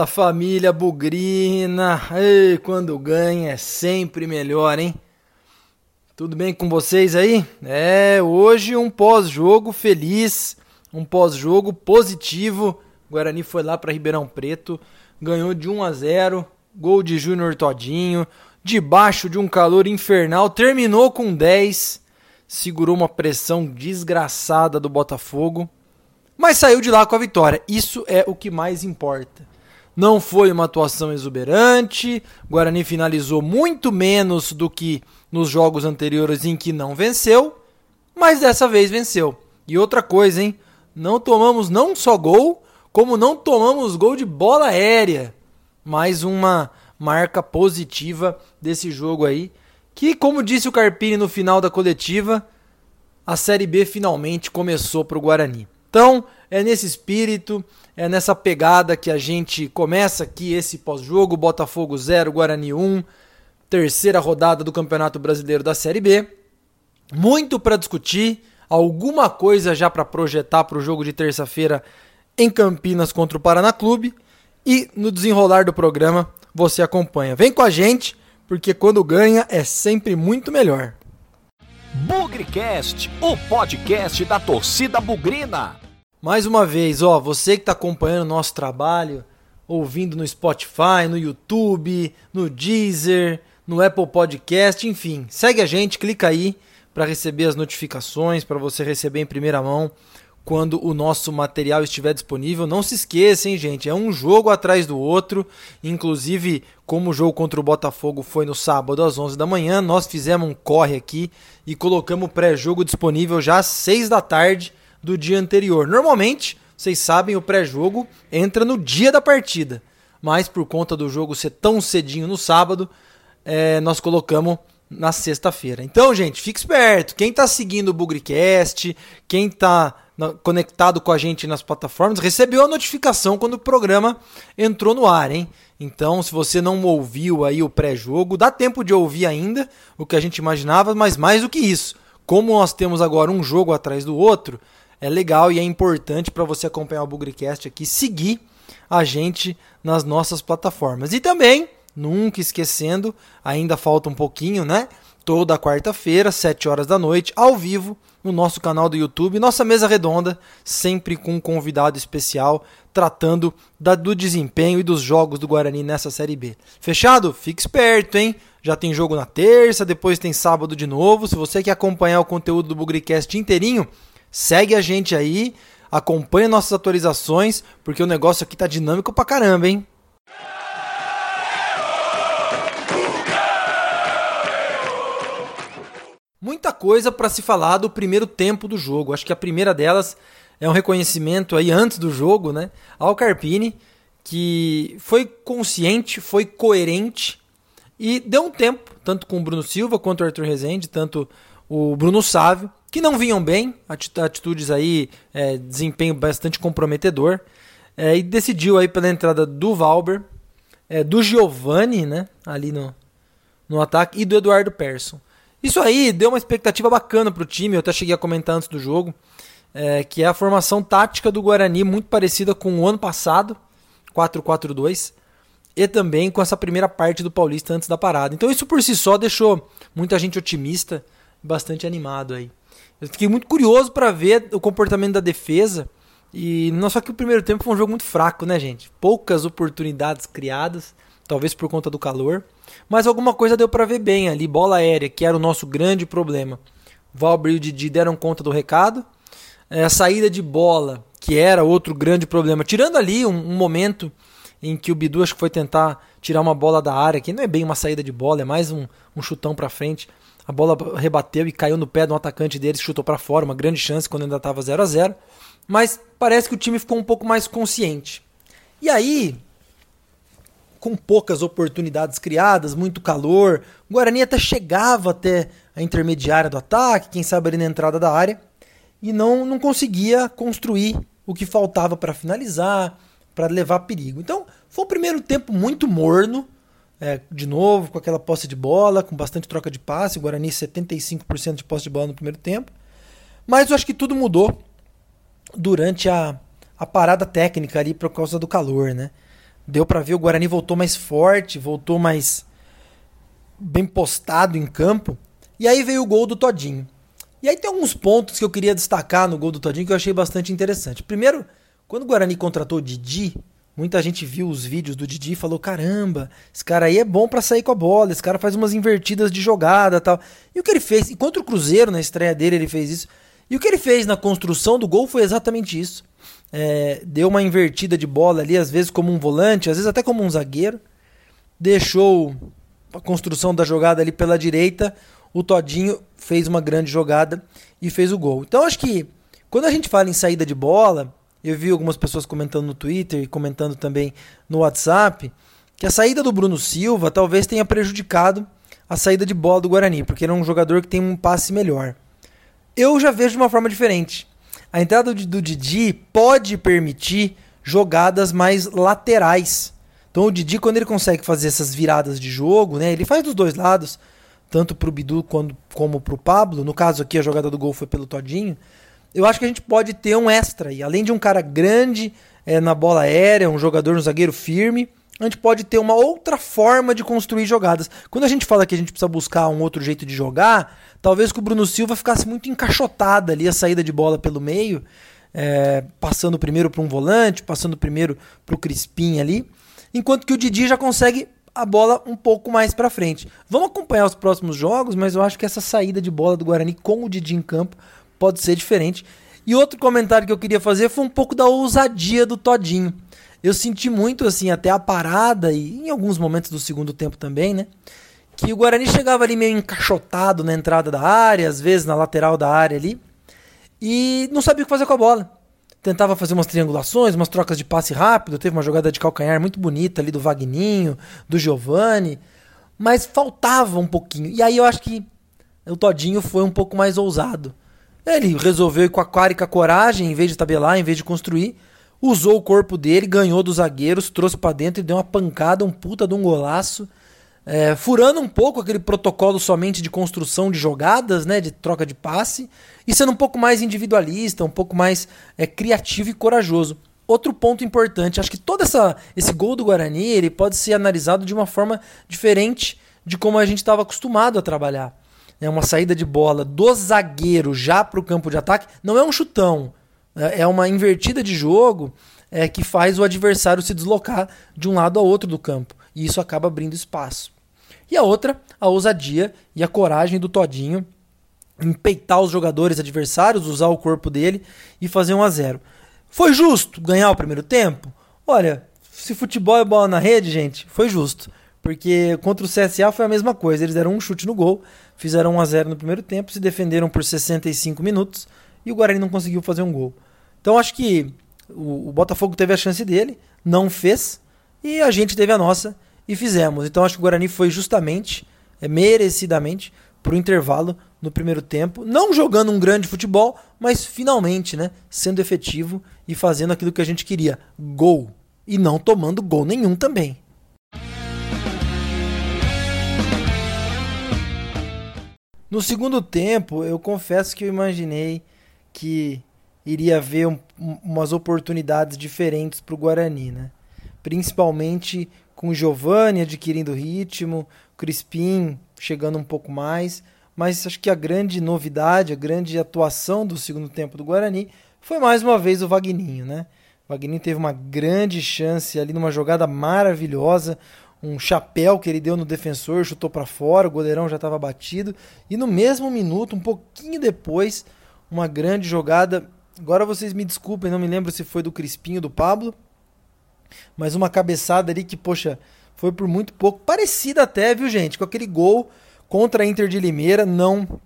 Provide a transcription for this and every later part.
Fala família Bugrina! Ei, quando ganha é sempre melhor, hein? Tudo bem com vocês aí? É, hoje um pós-jogo feliz, um pós-jogo positivo. O Guarani foi lá para Ribeirão Preto, ganhou de 1 a 0, gol de Júnior Todinho, debaixo de um calor infernal, terminou com 10, segurou uma pressão desgraçada do Botafogo, mas saiu de lá com a vitória. Isso é o que mais importa. Não foi uma atuação exuberante. O Guarani finalizou muito menos do que nos jogos anteriores em que não venceu, mas dessa vez venceu. E outra coisa, hein? Não tomamos não só gol, como não tomamos gol de bola aérea. Mais uma marca positiva desse jogo aí, que como disse o Carpini no final da coletiva, a Série B finalmente começou para o Guarani. Então, é nesse espírito, é nessa pegada que a gente começa aqui esse pós-jogo, Botafogo 0, Guarani 1, terceira rodada do Campeonato Brasileiro da Série B. Muito para discutir, alguma coisa já para projetar para o jogo de terça-feira em Campinas contra o Paraná Clube. E no desenrolar do programa você acompanha. Vem com a gente, porque quando ganha é sempre muito melhor. Bugrecast, o podcast da torcida bugrina. Mais uma vez, ó, você que está acompanhando o nosso trabalho, ouvindo no Spotify, no YouTube, no Deezer, no Apple Podcast, enfim, segue a gente, clica aí para receber as notificações, para você receber em primeira mão quando o nosso material estiver disponível. Não se esqueçam, gente, é um jogo atrás do outro. Inclusive, como o jogo contra o Botafogo foi no sábado às 11 da manhã, nós fizemos um corre aqui e colocamos o pré-jogo disponível já às 6 da tarde do dia anterior. Normalmente, vocês sabem, o pré-jogo entra no dia da partida, mas por conta do jogo ser tão cedinho no sábado, é, nós colocamos na sexta-feira. Então, gente, fique esperto. Quem está seguindo o Bugrecast, quem está conectado com a gente nas plataformas, recebeu a notificação quando o programa entrou no ar, hein? Então, se você não ouviu aí o pré-jogo, dá tempo de ouvir ainda o que a gente imaginava, mas mais do que isso, como nós temos agora um jogo atrás do outro, é legal e é importante para você acompanhar o Bugrecast aqui, seguir a gente nas nossas plataformas. E também, nunca esquecendo, ainda falta um pouquinho, né? Toda quarta-feira, 7 horas da noite, ao vivo, no nosso canal do YouTube, nossa mesa redonda, sempre com um convidado especial, tratando da, do desempenho e dos jogos do Guarani nessa Série B. Fechado? Fique esperto, hein? Já tem jogo na terça, depois tem sábado de novo. Se você quer acompanhar o conteúdo do Bugricast inteirinho, segue a gente aí, acompanha nossas atualizações, porque o negócio aqui tá dinâmico pra caramba, hein? Muita coisa para se falar do primeiro tempo do jogo. Acho que a primeira delas é um reconhecimento aí antes do jogo, né, ao Carpini, que foi consciente, foi coerente e deu um tempo, tanto com o Bruno Silva quanto o Arthur Rezende, tanto o Bruno Sávio, que não vinham bem, atitudes aí, é, desempenho bastante comprometedor, é, e decidiu aí pela entrada do Valber, é, do Giovani, né, ali no, no ataque, e do Eduardo Persson. Isso aí deu uma expectativa bacana para o time, eu até cheguei a comentar antes do jogo, é, que é a formação tática do Guarani, muito parecida com o ano passado, 4-4-2, e também com essa primeira parte do Paulista antes da parada. Então isso por si só deixou muita gente otimista, bastante animado aí. Eu fiquei muito curioso para ver o comportamento da defesa. E não só que o primeiro tempo foi um jogo muito fraco, né, gente? Poucas oportunidades criadas, talvez por conta do calor. Mas alguma coisa deu para ver bem ali, bola aérea, que era o nosso grande problema. Valber e o Didi deram conta do recado. É, a saída de bola, que era outro grande problema. Tirando ali um, um momento em que o Bidu acho que foi tentar tirar uma bola da área, que não é bem uma saída de bola, é mais um, um chutão para frente. A bola rebateu e caiu no pé de um atacante deles, chutou para fora, uma grande chance quando ainda estava 0 a 0 Mas parece que o time ficou um pouco mais consciente. E aí, com poucas oportunidades criadas, muito calor. O Guarani até chegava até a intermediária do ataque, quem sabe ali na entrada da área, e não, não conseguia construir o que faltava para finalizar, para levar perigo. Então, foi um primeiro tempo muito morno, é, de novo, com aquela posse de bola, com bastante troca de passe. O Guarani 75% de posse de bola no primeiro tempo. Mas eu acho que tudo mudou durante a, a parada técnica ali por causa do calor, né? Deu para ver o Guarani voltou mais forte, voltou mais bem postado em campo. E aí veio o gol do Todinho. E aí tem alguns pontos que eu queria destacar no gol do Todinho que eu achei bastante interessante. Primeiro, quando o Guarani contratou o Didi, muita gente viu os vídeos do Didi e falou: caramba, esse cara aí é bom para sair com a bola, esse cara faz umas invertidas de jogada tal. E o que ele fez? Enquanto o Cruzeiro, na estreia dele, ele fez isso. E o que ele fez na construção do gol foi exatamente isso. É, deu uma invertida de bola ali, às vezes como um volante, às vezes até como um zagueiro. Deixou a construção da jogada ali pela direita. O Todinho fez uma grande jogada e fez o gol. Então acho que quando a gente fala em saída de bola, eu vi algumas pessoas comentando no Twitter e comentando também no WhatsApp que a saída do Bruno Silva talvez tenha prejudicado a saída de bola do Guarani, porque ele é um jogador que tem um passe melhor. Eu já vejo de uma forma diferente. A entrada do, Didi pode permitir jogadas mais laterais. Então o Didi, quando ele consegue fazer essas viradas de jogo, né, ele faz dos dois lados, tanto para o Bidu quando, como para o Pablo. No caso aqui, a jogada do gol foi pelo Todinho. Eu acho que a gente pode ter um extra. Além de um cara grande é, na bola aérea, um jogador, um zagueiro firme, a gente pode ter uma outra forma de construir jogadas. Quando a gente fala que a gente precisa buscar um outro jeito de jogar, talvez que o Bruno Silva ficasse muito encaixotada ali a saída de bola pelo meio, é, passando primeiro para um volante, passando primeiro para o Crispim ali, enquanto que o Didi já consegue a bola um pouco mais para frente. Vamos acompanhar os próximos jogos, mas eu acho que essa saída de bola do Guarani com o Didi em campo pode ser diferente. E outro comentário que eu queria fazer foi um pouco da ousadia do Todinho eu senti muito, assim, até a parada e em alguns momentos do segundo tempo também, né? Que o Guarani chegava ali meio encaixotado na entrada da área, às vezes na lateral da área ali, e não sabia o que fazer com a bola. Tentava fazer umas triangulações, umas trocas de passe rápido, teve uma jogada de calcanhar muito bonita ali do Vagninho, do Giovani, mas faltava um pouquinho. E aí eu acho que o Todinho foi um pouco mais ousado. Ele resolveu ir com a cara e com a coragem, em vez de tabelar, em vez de construir, usou o corpo dele, ganhou dos zagueiros, trouxe para dentro e deu uma pancada, um puta de um golaço. É, furando um pouco aquele protocolo somente de construção de jogadas, né, de troca de passe, e sendo um pouco mais individualista, um pouco mais é, criativo e corajoso. Outro ponto importante, acho que todo essa, esse gol do Guarani ele pode ser analisado de uma forma diferente de como a gente estava acostumado a trabalhar. É uma saída de bola do zagueiro já para o campo de ataque, não é um chutão, é, é uma invertida de jogo é, que faz o adversário se deslocar de um lado ao outro do campo. E isso acaba abrindo espaço. E a outra, a ousadia e a coragem do Todinho em peitar os jogadores adversários, usar o corpo dele e fazer 1 a 0 Foi justo ganhar o primeiro tempo? Olha, se futebol é bola na rede, gente, foi justo. Porque contra o CSA foi a mesma coisa. Eles deram um chute no gol, fizeram 1 a 0 no primeiro tempo, se defenderam por 65 minutos e o Guarani não conseguiu fazer um gol. Então acho que o, o, Botafogo teve a chance dele, não fez, e a gente teve a nossa e fizemos. Então acho que o Guarani foi justamente, é, merecidamente, para o intervalo no primeiro tempo, não jogando um grande futebol, mas finalmente, né, sendo efetivo e fazendo aquilo que a gente queria, gol, e não tomando gol nenhum também. No segundo tempo, eu confesso que eu imaginei que iria haver um, umas oportunidades diferentes para o Guarani, né? Principalmente com o Giovani adquirindo ritmo, Crispim chegando um pouco mais, mas acho que a grande novidade, a grande atuação do segundo tempo do Guarani foi mais uma vez o Vagninho, né? O Vagninho teve uma grande chance ali numa jogada maravilhosa, um chapéu que ele deu no defensor, chutou para fora, o goleirão já estava batido e no mesmo minuto, um pouquinho depois, uma grande jogada. Agora vocês me desculpem, não me lembro se foi do Crispinho do Pablo, mas uma cabeçada ali que, poxa, foi por muito pouco. Parecida até, viu, gente? Com aquele gol contra a Inter de Limeira, não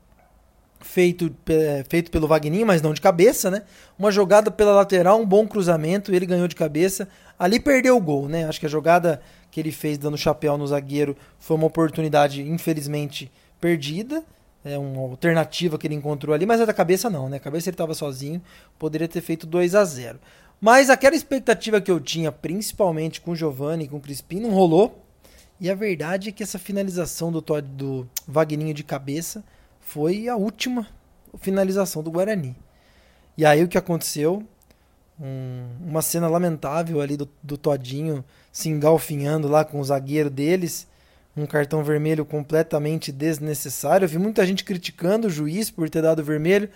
feito, é, feito pelo Vagninho, mas não de cabeça, né? Uma jogada pela lateral, um bom cruzamento, ele ganhou de cabeça. Ali perdeu o gol, né? Acho que a jogada que ele fez dando chapéu no zagueiro foi uma oportunidade, infelizmente, perdida é uma alternativa que ele encontrou ali, mas a da cabeça não, né? A cabeça ele estava sozinho, poderia ter feito 2 a 0 Mas aquela expectativa que eu tinha, principalmente com o Giovanni e com o Crispim, não rolou. E a verdade é que essa finalização do, do Vagninho de cabeça foi a última finalização do Guarani. E aí o que aconteceu? Um, uma cena lamentável ali do, do Todinho se engalfinhando lá com o zagueiro deles. Um cartão vermelho completamente desnecessário. Eu vi muita gente criticando o juiz por ter dado vermelho.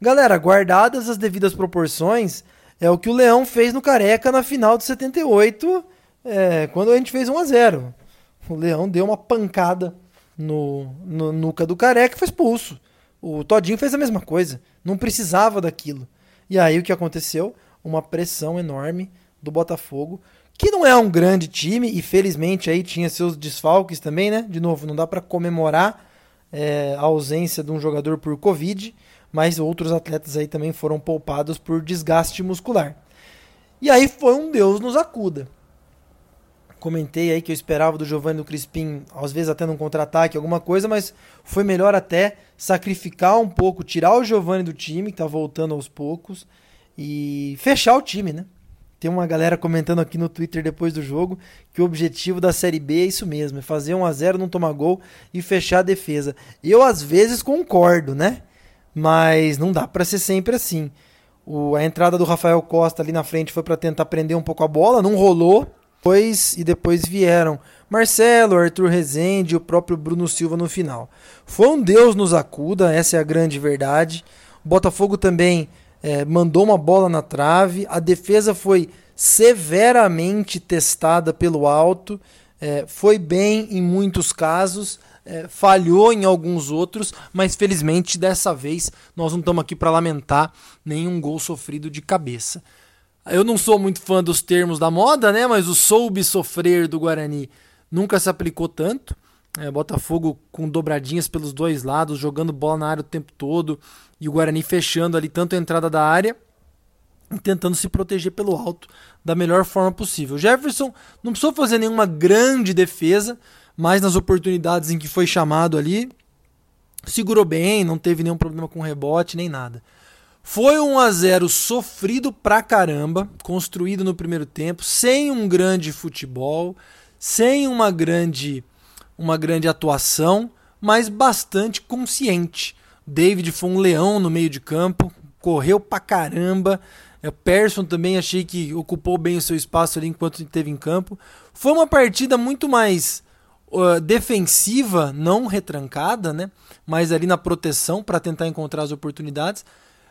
Galera, guardadas as devidas proporções, é o que o Leão fez no Careca na final de 78, é, quando a gente fez 1 a 0 O Leão deu uma pancada no, no nuca do Careca e foi expulso. O Todinho fez a mesma coisa. Não precisava daquilo. E aí o que aconteceu? Uma pressão enorme do Botafogo, que não é um grande time e felizmente aí tinha seus desfalques também, né? De novo, não dá para comemorar é, a ausência de um jogador por Covid, mas outros atletas aí também foram poupados por desgaste muscular. E aí foi um Deus nos acuda. Comentei aí que eu esperava do Giovanni do Crispim, às vezes até num contra-ataque, alguma coisa, mas foi melhor até sacrificar um pouco, tirar o Giovanni do time, que tá voltando aos poucos, e fechar o time, né? Tem uma galera comentando aqui no Twitter depois do jogo que o objetivo da Série B é isso mesmo, é fazer 1 a 0 não tomar gol e fechar a defesa. Eu às vezes concordo, né? Mas não dá para ser sempre assim. O, a entrada do Rafael Costa ali na frente foi para tentar prender um pouco a bola, não rolou. Depois, e depois vieram Marcelo, Arthur Rezende e o próprio Bruno Silva no final. Foi um Deus nos acuda, essa é a grande verdade. O Botafogo também é, mandou uma bola na trave, a defesa foi severamente testada pelo alto, é, foi bem em muitos casos, é, falhou em alguns outros, mas felizmente dessa vez nós não estamos aqui para lamentar nenhum gol sofrido de cabeça. Eu não sou muito fã dos termos da moda, né? Mas o soube sofrer do Guarani nunca se aplicou tanto. É, Botafogo com dobradinhas pelos dois lados, jogando bola na área o tempo todo, e o Guarani fechando ali tanto a entrada da área e tentando se proteger pelo alto da melhor forma possível. Jefferson não precisou fazer nenhuma grande defesa, mas nas oportunidades em que foi chamado ali, segurou bem, não teve nenhum problema com rebote nem nada. Foi um a 0 sofrido pra caramba, construído no primeiro tempo, sem um grande futebol, sem uma grande uma grande atuação, mas bastante consciente. David foi um leão no meio de campo, correu pra caramba. O Persson também achei que ocupou bem o seu espaço ali enquanto esteve em campo. Foi uma partida muito mais uh, defensiva, não retrancada, né? Mas ali na proteção para tentar encontrar as oportunidades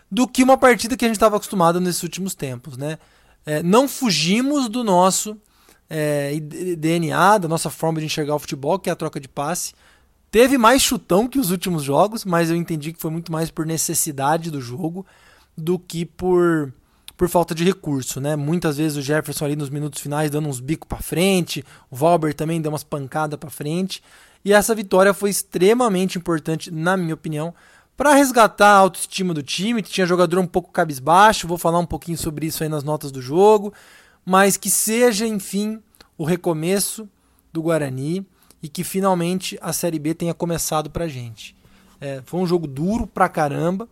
do que uma partida que a gente estava acostumado nesses últimos tempos, né? É, não fugimos do nosso é, DNA, da nossa forma de enxergar o futebol, que é a troca de passe. Teve mais chutão que os últimos jogos, mas eu entendi que foi muito mais por necessidade do jogo do que por, por falta de recurso, né? Muitas vezes o Jefferson ali nos minutos finais dando uns bicos para frente, o Valber também deu umas pancadas para frente, e essa vitória foi extremamente importante, na minha opinião, para resgatar a autoestima do time, tinha jogador um pouco cabisbaixo, vou falar um pouquinho sobre isso aí nas notas do jogo, mas que seja, enfim, o recomeço do Guarani e que finalmente a Série B tenha começado pra gente. É, foi um jogo duro pra caramba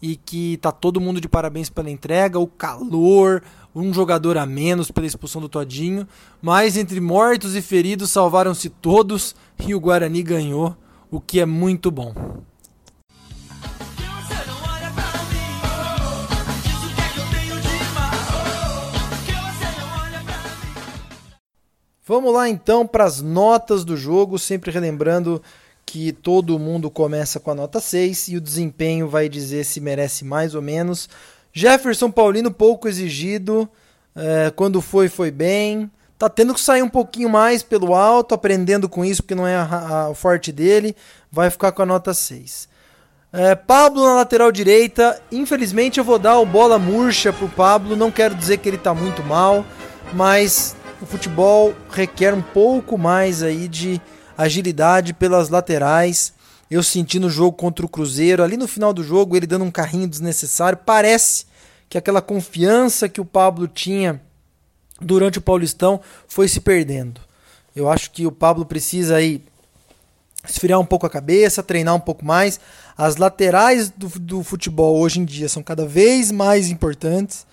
e que tá todo mundo de parabéns pela entrega, o calor, um jogador a menos pela expulsão do Todinho, mas entre mortos e feridos salvaram-se todos e o Guarani ganhou, o que é muito bom. Vamos lá então para as notas do jogo, sempre relembrando que todo mundo começa com a nota 6 e o desempenho vai dizer se merece mais ou menos. Jefferson Paulino pouco exigido, é, quando foi, foi bem. Tá tendo que sair um pouquinho mais pelo alto, aprendendo com isso, porque não é o forte dele. Vai ficar com a nota 6. É, Pablo na lateral direita. Infelizmente eu vou dar o bola murcha pro Pablo. Não quero dizer que ele tá muito mal, mas o futebol requer um pouco mais aí de agilidade pelas laterais. Eu senti no jogo contra o Cruzeiro, ali no final do jogo, ele dando um carrinho desnecessário. Parece que aquela confiança que o Pablo tinha durante o Paulistão foi se perdendo. Eu acho que o Pablo precisa aí esfriar um pouco a cabeça, treinar um pouco mais. As laterais do, do futebol hoje em dia são cada vez mais importantes.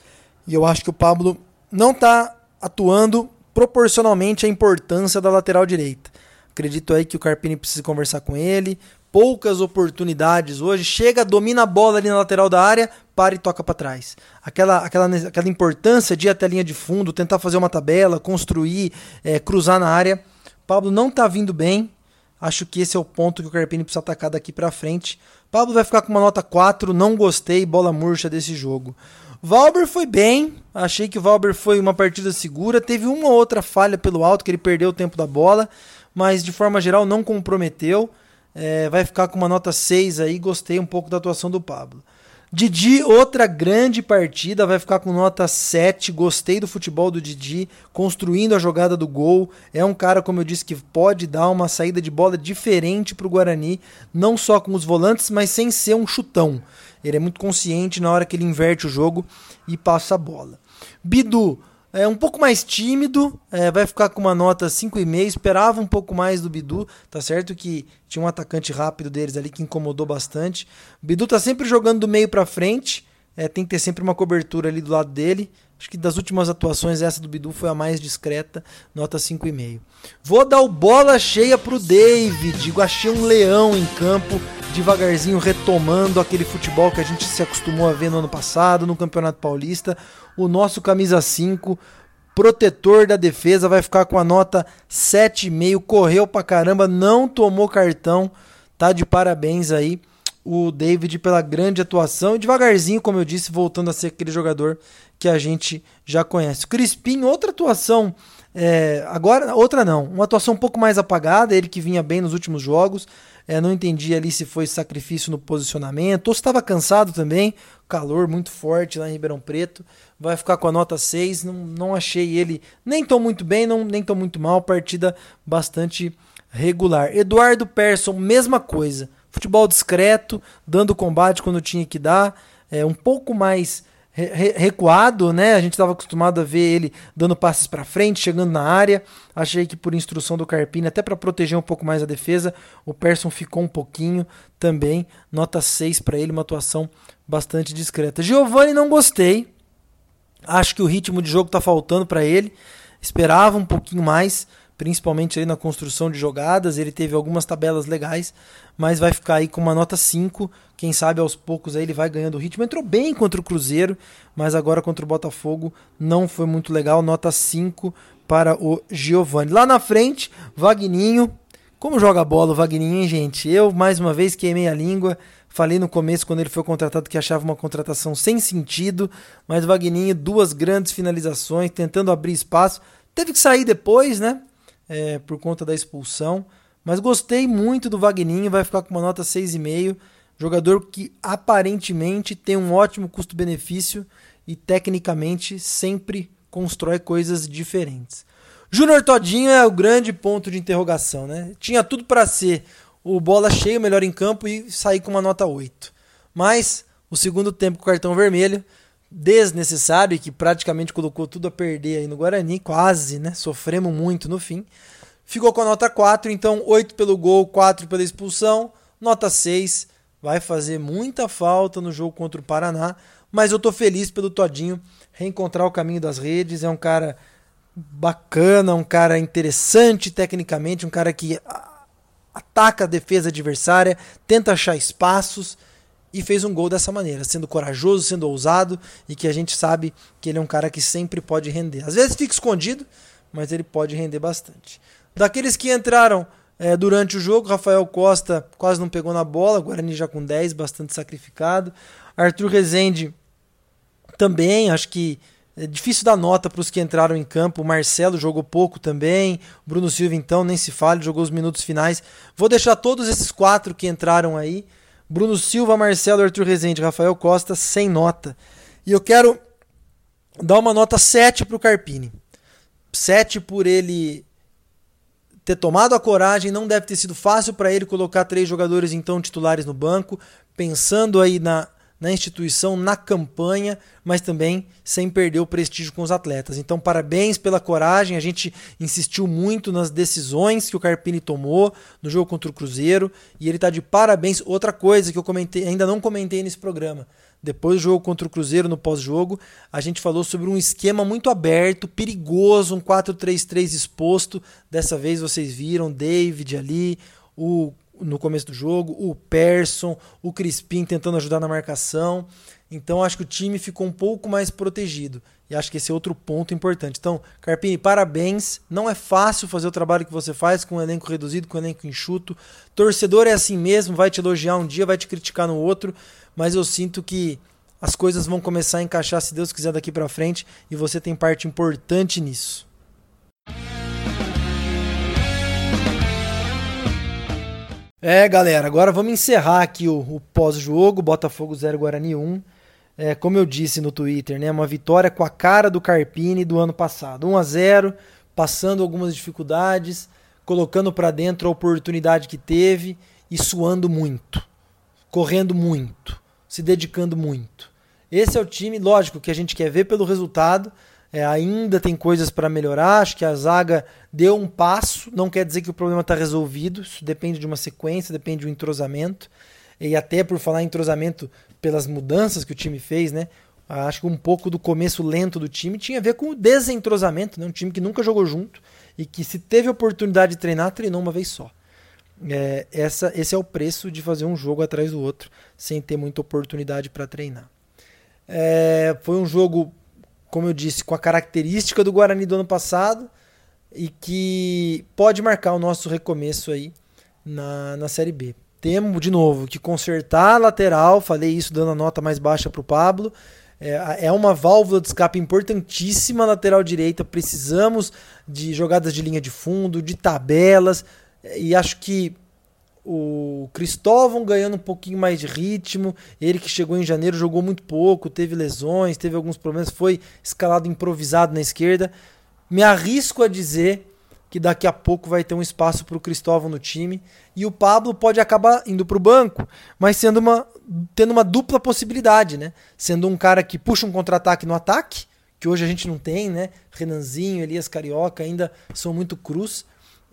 E eu acho que o Pablo não está atuando proporcionalmente à importância da lateral direita. Acredito aí que o Carpini precisa conversar com ele, poucas oportunidades hoje. Chega, domina a bola ali na lateral da área, para e toca para trás. Aquela, aquela, aquela importância de ir até a linha de fundo, tentar fazer uma tabela, construir, é, cruzar na área. Pablo não tá vindo bem. Acho que esse é o ponto que o Carpini precisa atacar daqui para frente. Pablo vai ficar com uma nota 4, não gostei, bola murcha desse jogo. Valber foi bem, achei que o Valber foi uma partida segura, teve uma ou outra falha pelo alto, que ele perdeu o tempo da bola, mas de forma geral não comprometeu. É, vai ficar com uma nota 6 aí, gostei um pouco da atuação do Pablo. Didi, outra grande partida, vai ficar com nota 7. Gostei do futebol do Didi, construindo a jogada do gol. É um cara, como eu disse, que pode dar uma saída de bola diferente para o Guarani, não só com os volantes, mas sem ser um chutão. Ele é muito consciente na hora que ele inverte o jogo e passa a bola. Bidu, é um pouco mais tímido, é, vai ficar com uma nota 5,5. Esperava um pouco mais do Bidu, tá certo que tinha um atacante rápido deles ali que incomodou bastante. Bidu tá sempre jogando do meio para frente, é, tem que ter sempre uma cobertura ali do lado dele. Acho que das últimas atuações, essa do Bidu foi a mais discreta, nota 5,5. Vou dar o bola cheia pro David. Achei um leão em campo, devagarzinho retomando aquele futebol que a gente se acostumou a ver no ano passado, no Campeonato Paulista. O nosso camisa 5, protetor da defesa, vai ficar com a nota 7,5. Correu pra caramba, não tomou cartão. Tá de parabéns aí o David pela grande atuação e devagarzinho, como eu disse, voltando a ser aquele jogador que a gente já conhece. Crispim, outra atuação, é, agora outra não, uma atuação um pouco mais apagada, ele que vinha bem nos últimos jogos, é, não entendi ali se foi sacrifício no posicionamento ou se estava cansado também, calor muito forte lá em Ribeirão Preto, vai ficar com a nota 6, não, não achei ele nem tão muito bem, não, nem tão muito mal, partida bastante regular. Eduardo Persson, mesma coisa, futebol discreto, dando combate quando tinha que dar, é, um pouco mais recuado, né? A gente estava acostumado a ver ele dando passes para frente, chegando na área. Achei que por instrução do Carpini, até para proteger um pouco mais a defesa, o Persson ficou um pouquinho também. Nota 6 para ele, uma atuação bastante discreta. Giovani não gostei. Acho que o ritmo de jogo está faltando para ele. Esperava um pouquinho mais principalmente aí na construção de jogadas. Ele teve algumas tabelas legais, mas vai ficar aí com uma nota 5. Quem sabe aos poucos aí ele vai ganhando ritmo. Entrou bem contra o Cruzeiro, mas agora contra o Botafogo não foi muito legal. Nota 5 para o Giovani. Lá na frente, Vagninho. Como joga bola o Vagninho, hein, gente? Eu, mais uma vez, queimei a língua. Falei no começo, quando ele foi contratado, que achava uma contratação sem sentido. Mas o Vagninho, duas grandes finalizações, tentando abrir espaço. Teve que sair depois, né? É, por conta da expulsão. Mas gostei muito do Vagninho, vai ficar com uma nota 6,5. Jogador que aparentemente tem um ótimo custo-benefício e tecnicamente sempre constrói coisas diferentes. Júnior Todinho é o grande ponto de interrogação, né? Tinha tudo para ser o bola cheio, melhor em campo e sair com uma nota 8. Mas o segundo tempo com cartão vermelho desnecessário e que praticamente colocou tudo a perder aí no Guarani, quase, né? Sofremos muito no fim. Ficou com a nota 4, então 8 pelo gol, 4 pela expulsão, nota 6. Vai fazer muita falta no jogo contra o Paraná, mas eu tô feliz pelo Todinho reencontrar o caminho das redes. É um cara bacana, um cara interessante tecnicamente, um cara que ataca a defesa adversária, tenta achar espaços e fez um gol dessa maneira, sendo corajoso, sendo ousado e que a gente sabe que ele é um cara que sempre pode render. Às vezes fica escondido, mas ele pode render bastante. Daqueles que entraram é, durante o jogo, Rafael Costa quase não pegou na bola, Guarani já com 10, bastante sacrificado. Arthur Rezende também, acho que é difícil dar nota para os que entraram em campo. O Marcelo jogou pouco também. Bruno Silva, então, nem se fale, jogou os minutos finais. Vou deixar todos esses quatro que entraram aí Bruno Silva, Marcelo, Arthur Rezende, Rafael Costa, sem nota. E eu quero dar uma nota 7 para o Carpini. 7 por ele ter tomado a coragem, não deve ter sido fácil para ele colocar três jogadores então titulares no banco, pensando aí na na instituição, na campanha, mas também sem perder o prestígio com os atletas. Então, parabéns pela coragem. A gente insistiu muito nas decisões que o Carpini tomou no jogo contra o Cruzeiro e ele está de parabéns. Outra coisa que eu comentei, ainda não comentei nesse programa. Depois do jogo contra o Cruzeiro, no pós-jogo, a gente falou sobre um esquema muito aberto, perigoso, um 4-3-3 exposto. Dessa vez vocês viram David ali, o no começo do jogo, o Persson, o Crispim tentando ajudar na marcação. Então acho que o time ficou um pouco mais protegido. E acho que esse é outro ponto importante. Então, Carpini, parabéns. Não é fácil fazer o trabalho que você faz com um elenco reduzido, com um elenco enxuto. Torcedor é assim mesmo, vai te elogiar um dia, vai te criticar no outro, mas eu sinto que as coisas vão começar a encaixar, se Deus quiser, daqui para frente, e você tem parte importante nisso. É, galera, agora vamos encerrar aqui o, o pós-jogo, Botafogo 0 Guarani 1. É, como eu disse no Twitter, né, uma vitória com a cara do Carpini do ano passado. 1 a 0, passando algumas dificuldades, colocando para dentro a oportunidade que teve e suando muito, correndo muito, se dedicando muito. Esse é o time, lógico, que a gente quer ver pelo resultado, é, ainda tem coisas para melhorar. Acho que a zaga deu um passo. Não quer dizer que o problema está resolvido. Isso depende de uma sequência, depende de um entrosamento. E até por falar em entrosamento, pelas mudanças que o time fez, né? Acho que um pouco do começo lento do time tinha a ver com o desentrosamento, né? Um time que nunca jogou junto e que se teve oportunidade de treinar, treinou uma vez só. É, essa, esse é o preço de fazer um jogo atrás do outro sem ter muita oportunidade para treinar. É, foi um jogo como eu disse, com a característica do Guarani do ano passado e que pode marcar o nosso recomeço aí na, na Série B. Temos, de novo, que consertar a lateral, falei isso dando a nota mais baixa para o Pablo. É, é uma válvula de escape importantíssima lateral direita. Precisamos de jogadas de linha de fundo, de tabelas, e acho que o Cristóvão ganhando um pouquinho mais de ritmo. Ele que chegou em janeiro jogou muito pouco, teve lesões, teve alguns problemas, foi escalado improvisado na esquerda. Me arrisco a dizer que daqui a pouco vai ter um espaço para o Cristóvão no time e o Pablo pode acabar indo para o banco, mas sendo uma tendo uma dupla possibilidade, né? Sendo um cara que puxa um contra-ataque no ataque, que hoje a gente não tem, né? Renanzinho, Elias Carioca ainda são muito cruz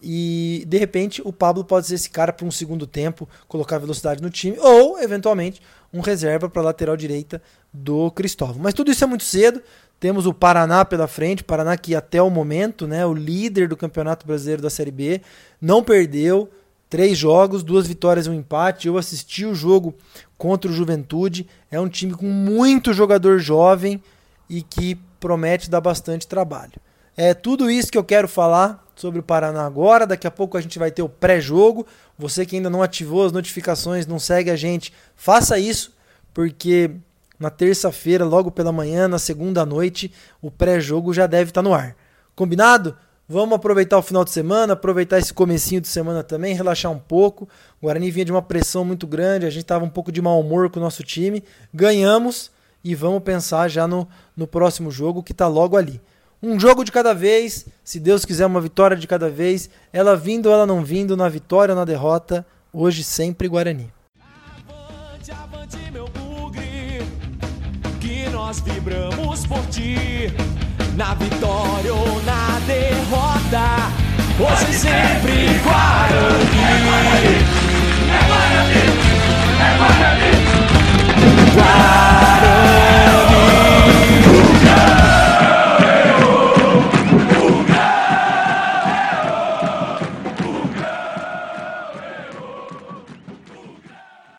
e de repente o Pablo pode ser esse cara para um segundo tempo, colocar velocidade no time, ou eventualmente um reserva para a lateral direita do Cristóvão. Mas tudo isso é muito cedo. Temos o Paraná pela frente, Paraná que até o momento, né, o líder do Campeonato Brasileiro da Série B, não perdeu, três jogos, duas vitórias e um empate. Eu assisti o jogo contra o Juventude. É um time com muito jogador jovem e que promete dar bastante trabalho. É tudo isso que eu quero falar sobre o Paraná agora. Daqui a pouco a gente vai ter o pré-jogo. Você que ainda não ativou as notificações, não segue a gente, faça isso, porque na terça-feira, logo pela manhã, na segunda noite, o pré-jogo já deve estar no ar. Combinado? Vamos aproveitar o final de semana, aproveitar esse comecinho de semana também, relaxar um pouco. O Guarani vinha de uma pressão muito grande, a gente estava um pouco de mau humor com o nosso time. Ganhamos e vamos pensar já no, no próximo jogo que está logo ali. Um jogo de cada vez, se Deus quiser, uma vitória de cada vez. Ela vindo ou ela não vindo, na vitória ou na derrota. Hoje sempre Guarani. Avante, avante, meu bugre, que nós vibramos por ti. Na vitória ou na derrota, hoje sempre Guarani. É Guarani, é Guarani. Guarani.